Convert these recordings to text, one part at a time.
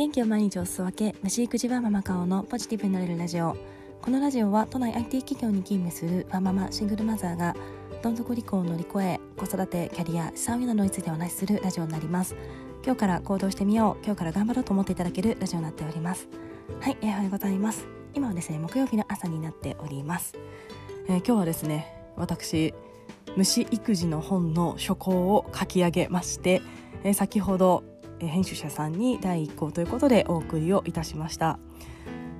元気を毎日お裾分け虫育児はママ顔のポジティブになれるラジオ。このラジオは都内 IT 企業に勤務するワンママシングルマザーがどん底離婚を乗り越え子育てキャリア資産運用などについてお話しするラジオになります。今日から行動してみよう今日から頑張ろうと思っていただけるラジオになっております。はい、えー、おはようございます。今はですね木曜日の朝になっております、えー、今日はですね私虫育児の本の書稿を書き上げまして、えー、先ほど編集者さんに第1項ということでお送りをいたしました。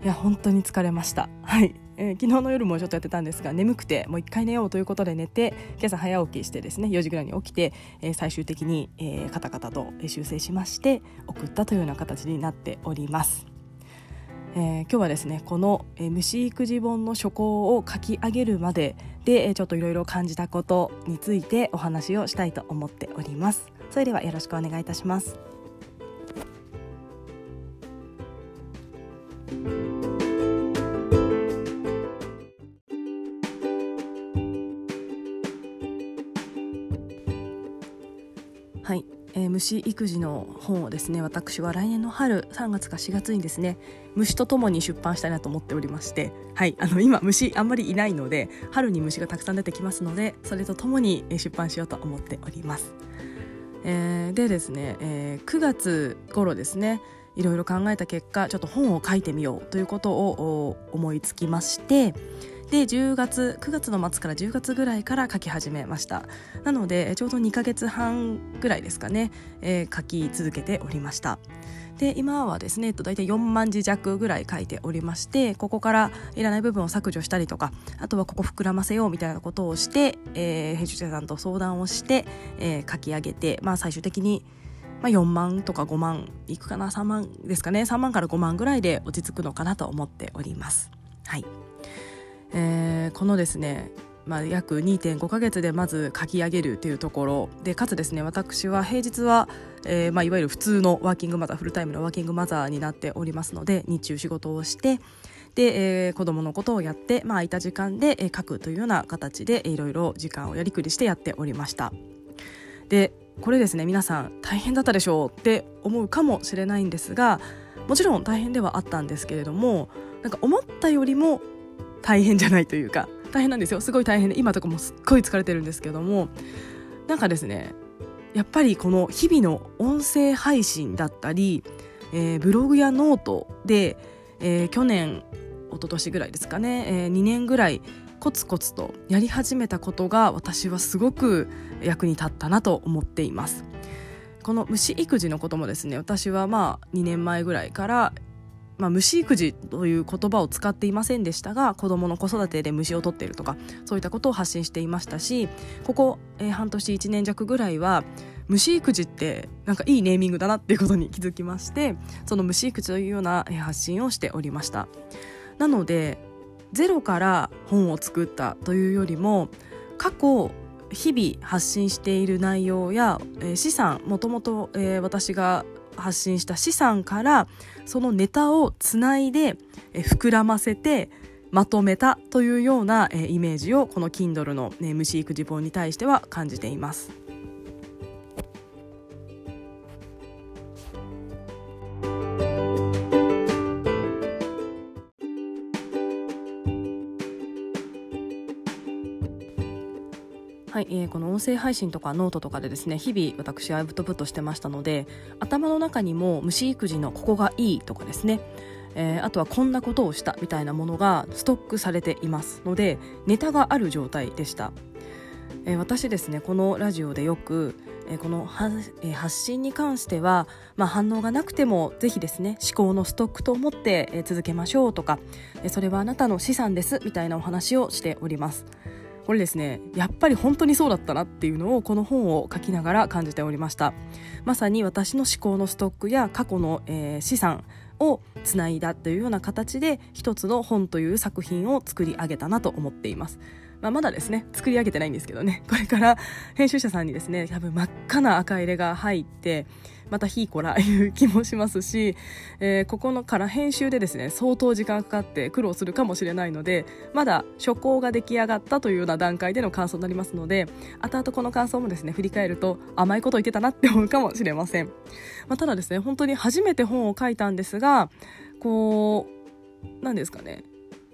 いや本当に疲れました。はい、えー、昨日の夜もちょっとやってたんですが眠くてもう一回寝ようということで寝て今朝早起きしてですね4時ぐらいに起きて、えー、最終的に、えー、カタカタと修正しまして送ったというような形になっております。えー、今日はですねこの、えー、虫育児本の書稿を書き上げるまでで、えー、ちょっといろいろ感じたことについてお話をしたいと思っております。それではよろしくお願いいたします。はい、えー、虫育児の本をですね私は来年の春3月か4月にですね虫とともに出版したいなと思っておりましてはい。あの今虫あんまりいないので春に虫がたくさん出てきますのでそれとともに出版しようと思っております、えー、でですね、えー、9月頃ですねいろいろ考えた結果ちょっと本を書いてみようということを思いつきましてで10月9月の末から10月ぐらいから書き始めました。なのでちょうど2ヶ月半ぐらいですかね、えー、書き続けておりました。で今はですね、えっと、大体4万字弱ぐらい書いておりましてここからいらない部分を削除したりとかあとはここ膨らませようみたいなことをして、えー、編集者さんと相談をして、えー、書き上げて、まあ、最終的にまあ、4万とか5万いくかな3万ですかね3万から5万ぐらいで落ち着くのかなと思っております。はい。えー、このですねまあ、約2.5ヶ月でまず書き上げるというところ。でかつですね私は平日は、えーまあ、いわゆる普通のワーキングマザーフルタイムのワーキングマザーになっておりますので日中仕事をしてで、えー、子供のことをやって、まあ、空いた時間で、えー、書くというような形でいろいろ時間をやりくりしてやっておりました。でこれですね皆さん大変だったでしょうって思うかもしれないんですがもちろん大変ではあったんですけれどもなんか思ったよりも大変じゃないというか大変なんですよ。すごい大変で今とかもすっごい疲れてるんですけども。なんかですねやっぱりこの日々の音声配信だったり、えー、ブログやノートで、えー、去年一昨年ぐらいですかね、えー、2年ぐらいコツコツとやり始めたことが私はすごく役に立ったなと思っています。この虫育児のこともですね私はまあ2年前ぐらいからまあ、虫育児という言葉を使っていませんでしたが子どもの子育てで虫を取っているとかそういったことを発信していましたしここ、えー、半年1年弱ぐらいは虫育児ってなんかいいネーミングだなっていうことに気づきましてその虫育児というような発信をしておりました。なのでゼロから本を作ったというよりも過去日々発信している内容や、えー、資産もともと、えー、私が発信した資産からそのネタをつないで、え、膨らませてまとめたというような、え、イメージをこの Kindle の、ね、虫育児本に対しては感じています。えー、この音声配信とかノートとかでですね日々私アウトプットしてましたので頭の中にも虫育児のここがいいとかですねえー、あとはこんなことをしたみたいなものがストックされていますのでネタがある状態でした、えー、私ですねこのラジオでよく、え、この発信に関しては、まあ、反応がなくてもぜひですね思考のストックと思って、え続けましょうとか、えそれはあなたの資産ですみたいなお話をしております。これですねやっぱり本当にそうだったなっていうのをこの本を書きながら感じておりました。まさに私の思考のストックや過去の、えー、資産をつないだというような形で一つの本という作品を作り上げたなと思っています。まあ、まだですね作り上げてないんですけどね。これから編集者さんにですね多分真っ赤な赤入れが入ってまたひいこらいう気もしますし、えー、ここのから編集でですね相当時間かかって苦労するかもしれないのでまだ初稿が出来上がったというような段階での感想になりますので後々この感想もですね振り返ると甘いこと言ってたなって思うかもしれません、まあ、ただですね本当に初めて本を書いたんですがこう何ですかね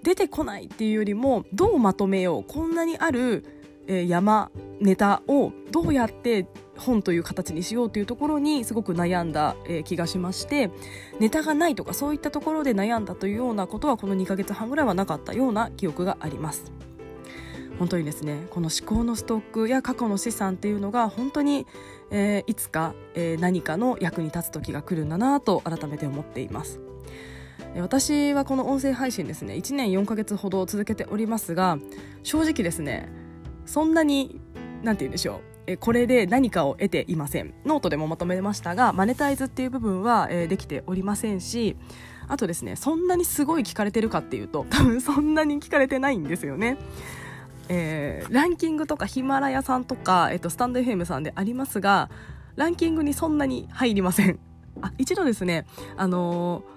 出てこないっていうよりもどうまとめようこんなにある、山ネタをどうやって本という形にしようというところにすごく悩んだ、えー、気がしましてネタがないとかそういったところで悩んだというようなことはこの2ヶ月半ぐらいはなかったような記憶があります。本当にですねこの思考のストックや過去の資産っていうのが本当に、えー、いつか、えー、何かの役に立つ時が来るんだなと改めて思っています。私はこの音声配信ですね1年4ヶ月ほど続けておりますが正直ですねそんなに何て言うんでしょう。これで何かを得ていません。ノートでもまとめましたがマネタイズっていう部分は、えできておりませんしあとですねそんなにすごい聞かれてるかっていうと 多分そんなに聞かれてないんですよね。えー、ランキングとかヒマラヤさんとか、えっと、スタンド FM さんでありますがランキングにそんなに入りません。あ一度ですねあのー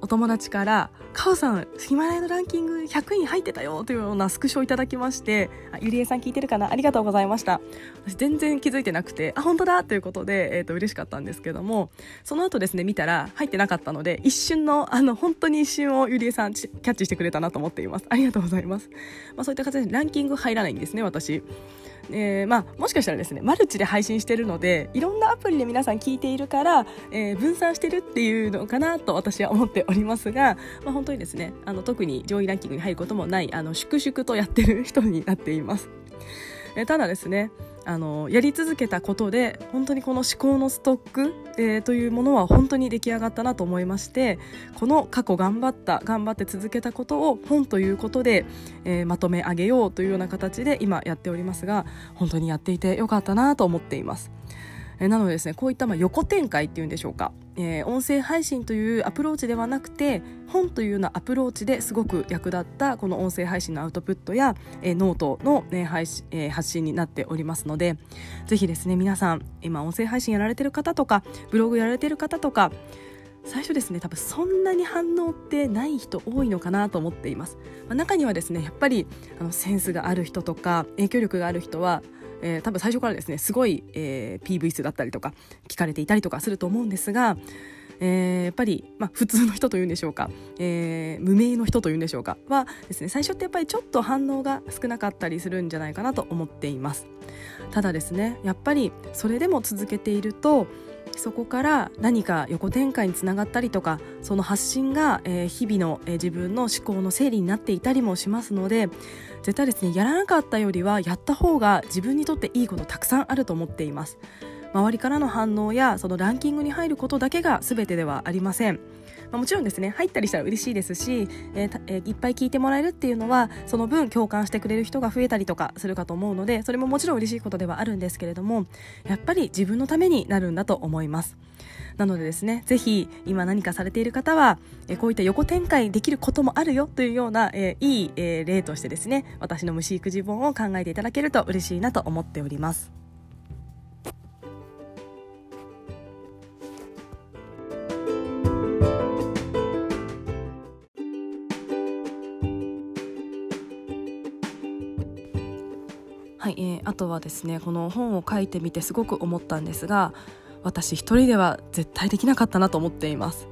お友達から「カオさんヒマラヤのランキング100位入ってたよ」というようなスクショをいただきまして「ゆりえさん聞いてるかな？ありがとうございました」私全然気づいてなくて「あ本当だ!」ということで、えーと、嬉しかったんですけどもその後ですね見たら入ってなかったので一瞬のあの本当に一瞬をゆりえさんキャッチしてくれたなと思っています。ありがとうございます、まあ、そういった形でランキング入らないんですね私。えー、まあ、もしかしたらですねマルチで配信してるのでいろんなアプリで皆さん聞いているから、えー、分散してるっていうのかなと私は思っておりますが、まあ、本当にですねあの特に上位ランキングに入ることもないあの粛々とやってる人になっています。え、ただですねあのやり続けたことで本当にこの思考のストック、えー、というものは本当に出来上がったなと思いましてこの過去頑張った頑張って続けたことを本ということで、えー、まとめ上げようというような形で今やっておりますが本当にやっていてよかったなと思っています。えなのでですねこういったま横展開っていうんでしょうか、えー、音声配信というアプローチではなくて本というようなアプローチですごく役立ったこの音声配信のアウトプットや、えー、ノートの、ね配信えー、発信になっておりますのでぜひですね皆さん今音声配信やられてる方とかブログやられてる方とか最初ですね多分そんなに反応ってない人多いのかなと思っています、まあ、中にはですねやっぱりあのセンスがある人とか影響力がある人はえー、多分最初からですねすごい、えー、PV 数だったりとか聞かれていたりとかすると思うんですが、えー、やっぱり、まあ、普通の人というんでしょうか、えー、無名の人というんでしょうかはですね最初ってやっぱりちょっと反応が少なかったりするんじゃないかなと思っています。ただですねやっぱりそれでも続けているとそこから何か横展開につながったりとかその発信が、え、日々の、え、自分の思考の整理になっていたりもしますので絶対ですねやらなかったよりはやった方が自分にとっていいことたくさんあると思っています。周りからの反応やそのランキングに入ることだけが全てではありません、もちろんですね入ったりしたら嬉しいですし、えーえー、いっぱい聞いてもらえるっていうのはその分共感してくれる人が増えたりとかするかと思うのでそれももちろん嬉しいことではあるんですけれどもやっぱり自分のためになるんだと思います。なのでですねぜひ今何かされている方は、えこういった横展開できることもあるよというような、えー、いい、えー、例としてですね私の虫育児本を考えていただけると嬉しいなと思っております。はですねこの本を書いてみてすごく思ったんですが私一人では絶対できなかったなと思っています。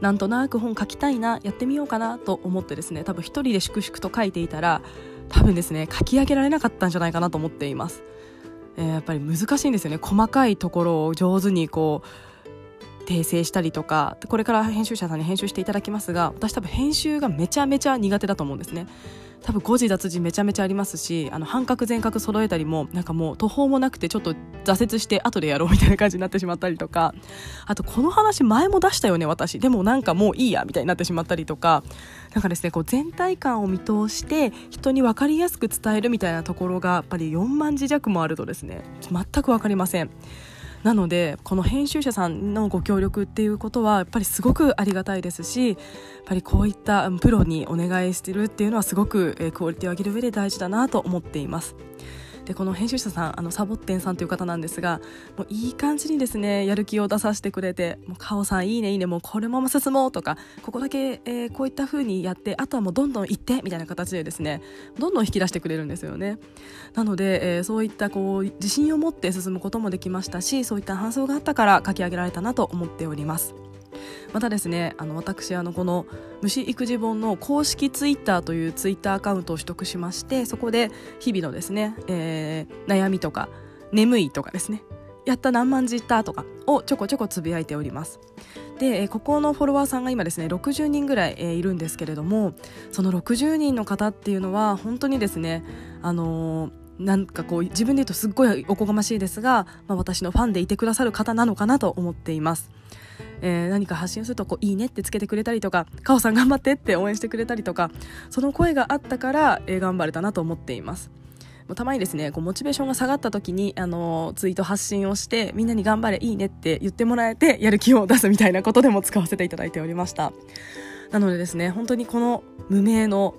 なんとなく本書きたいなやってみようかなと思ってですね多分一人で粛々と書いていたら多分ですね書き上げられなかったんじゃないかなと思っています、えー、やっぱり難しいんですよね。細かいところを上手にこう訂正したりとかこれから編集者さんに編集していただきますが私多分編集がめちゃめちゃ苦手だと思うんですね。多分誤字脱字めちゃめちゃありますしあの半角全角揃えたりもなんかもう途方もなくてちょっと挫折して後でやろうみたいな感じになってしまったりとかあとこの話前も出したよね私でもなんかもういいやみたいになってしまったりとかなんかですねこう全体感を見通して人に分かりやすく伝えるみたいなところがやっぱり4万字弱もあるとですね全く分かりません。なのでこの編集者さんのご協力っていうことはやっぱりすごくありがたいですしやっぱりこういったプロにお願いしてるっていうのはすごくクオリティを上げる上で大事だなと思っています。でこの編集者さんあのサボッテンさんという方なんですがもういい感じにですねやる気を出させてくれて「もうカオさんいいねいいねもうこれまま進もう」とかここだけ、えー、こういった風にやってあとはもうどんどん行ってみたいな形でですねどんどん引き出してくれるんですよね。なので、えー、そういったこう自信を持って進むこともできましたしそういった反想があったから書き上げられたなと思っております。またですねあの私あのこの虫育児本の公式ツイッターというツイッターアカウントを取得しましてそこで日々のですね、えー、悩みとか眠いとかですねやった何万字いったとかをちょこちょこつぶやいておりますでここのフォロワーさんが今ですね60人ぐらい、いるんですけれどもその60人の方っていうのは本当にですねあのーなんかこう自分で言うとすっごいおこがましいですが、まあ、私のファンでいてくださる方なのかなと思っています。えー、何か発信するとこういいねってつけてくれたりとかかおさん頑張ってって応援してくれたりとかその声があったから、えー、頑張れたなと思っています。たまにですねこうモチベーションが下がった時に、あの、ツイート発信をしてみんなに頑張れいいねって言ってもらえてやる気を出すみたいなことでも使わせていただいておりました。なのでですね本当にこの無名の、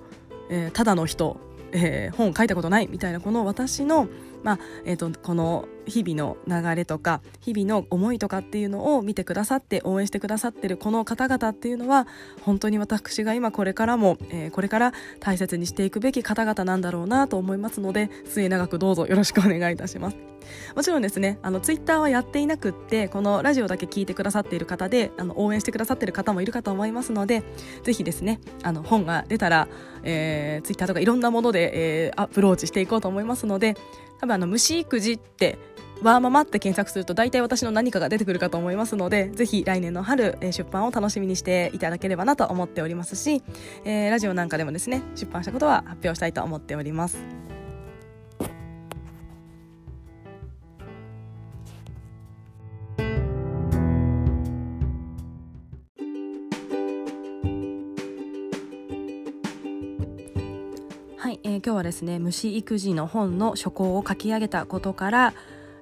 えー、ただの人、えー、本書いたことないみたいなこの私のまあえーと、この日々の流れとか日々の思いとかっていうのを見てくださって応援してくださってるこの方々っていうのは本当に私が今これからも、えー、これから大切にしていくべき方々なんだろうなと思いますので末永くどうぞよろしくお願いいたします。もちろんですねあのツイッターはやっていなくってこのラジオだけ聞いてくださっている方であの応援してくださっている方もいるかと思いますのでぜひですねあの本が出たら、えー、ツイッターとかいろんなもので、えー、アプローチしていこうと思いますので多分あの虫育児ってワーママって検索すると大体私の何かが出てくるかと思いますのでぜひ来年の春、えー、出版を楽しみにしていただければなと思っておりますし、えー、ラジオなんかでもですね出版したことは発表したいと思っております。は、ですね虫育児の本の初稿を書き上げたことから、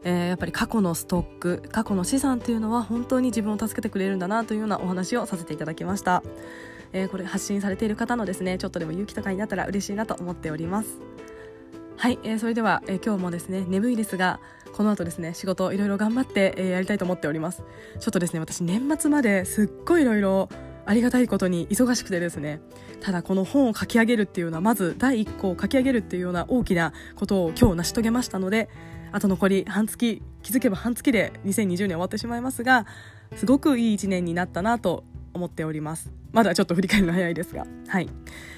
えー、やっぱり過去のストック過去の資産というのは本当に自分を助けてくれるんだなというようなお話をさせていただきました、えー、これ発信されている方のですねちょっとでも勇気とかになったら嬉しいなと思っております。はい、えー、それでは、えー、今日もですね眠いですがこの後ですね仕事いろいろ頑張って、えー、やりたいと思っております。ちょっとですね私年末まですっごいいろいろありがたいことに忙しくてですね。ただこの本を書き上げるっていうのはまず第1項を書き上げるっていうような大きなことを今日成し遂げましたのであと残り半月気づけば半月で2020年終わってしまいますがすごくいい1年になったなと思っております。まだちょっと振り返るの早いですが。はい。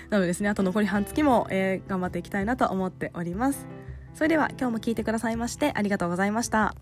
なのでですねあと残り半月も、えー、頑張っていきたいなと思っております。それでは今日も聞いてくださいましてありがとうございました。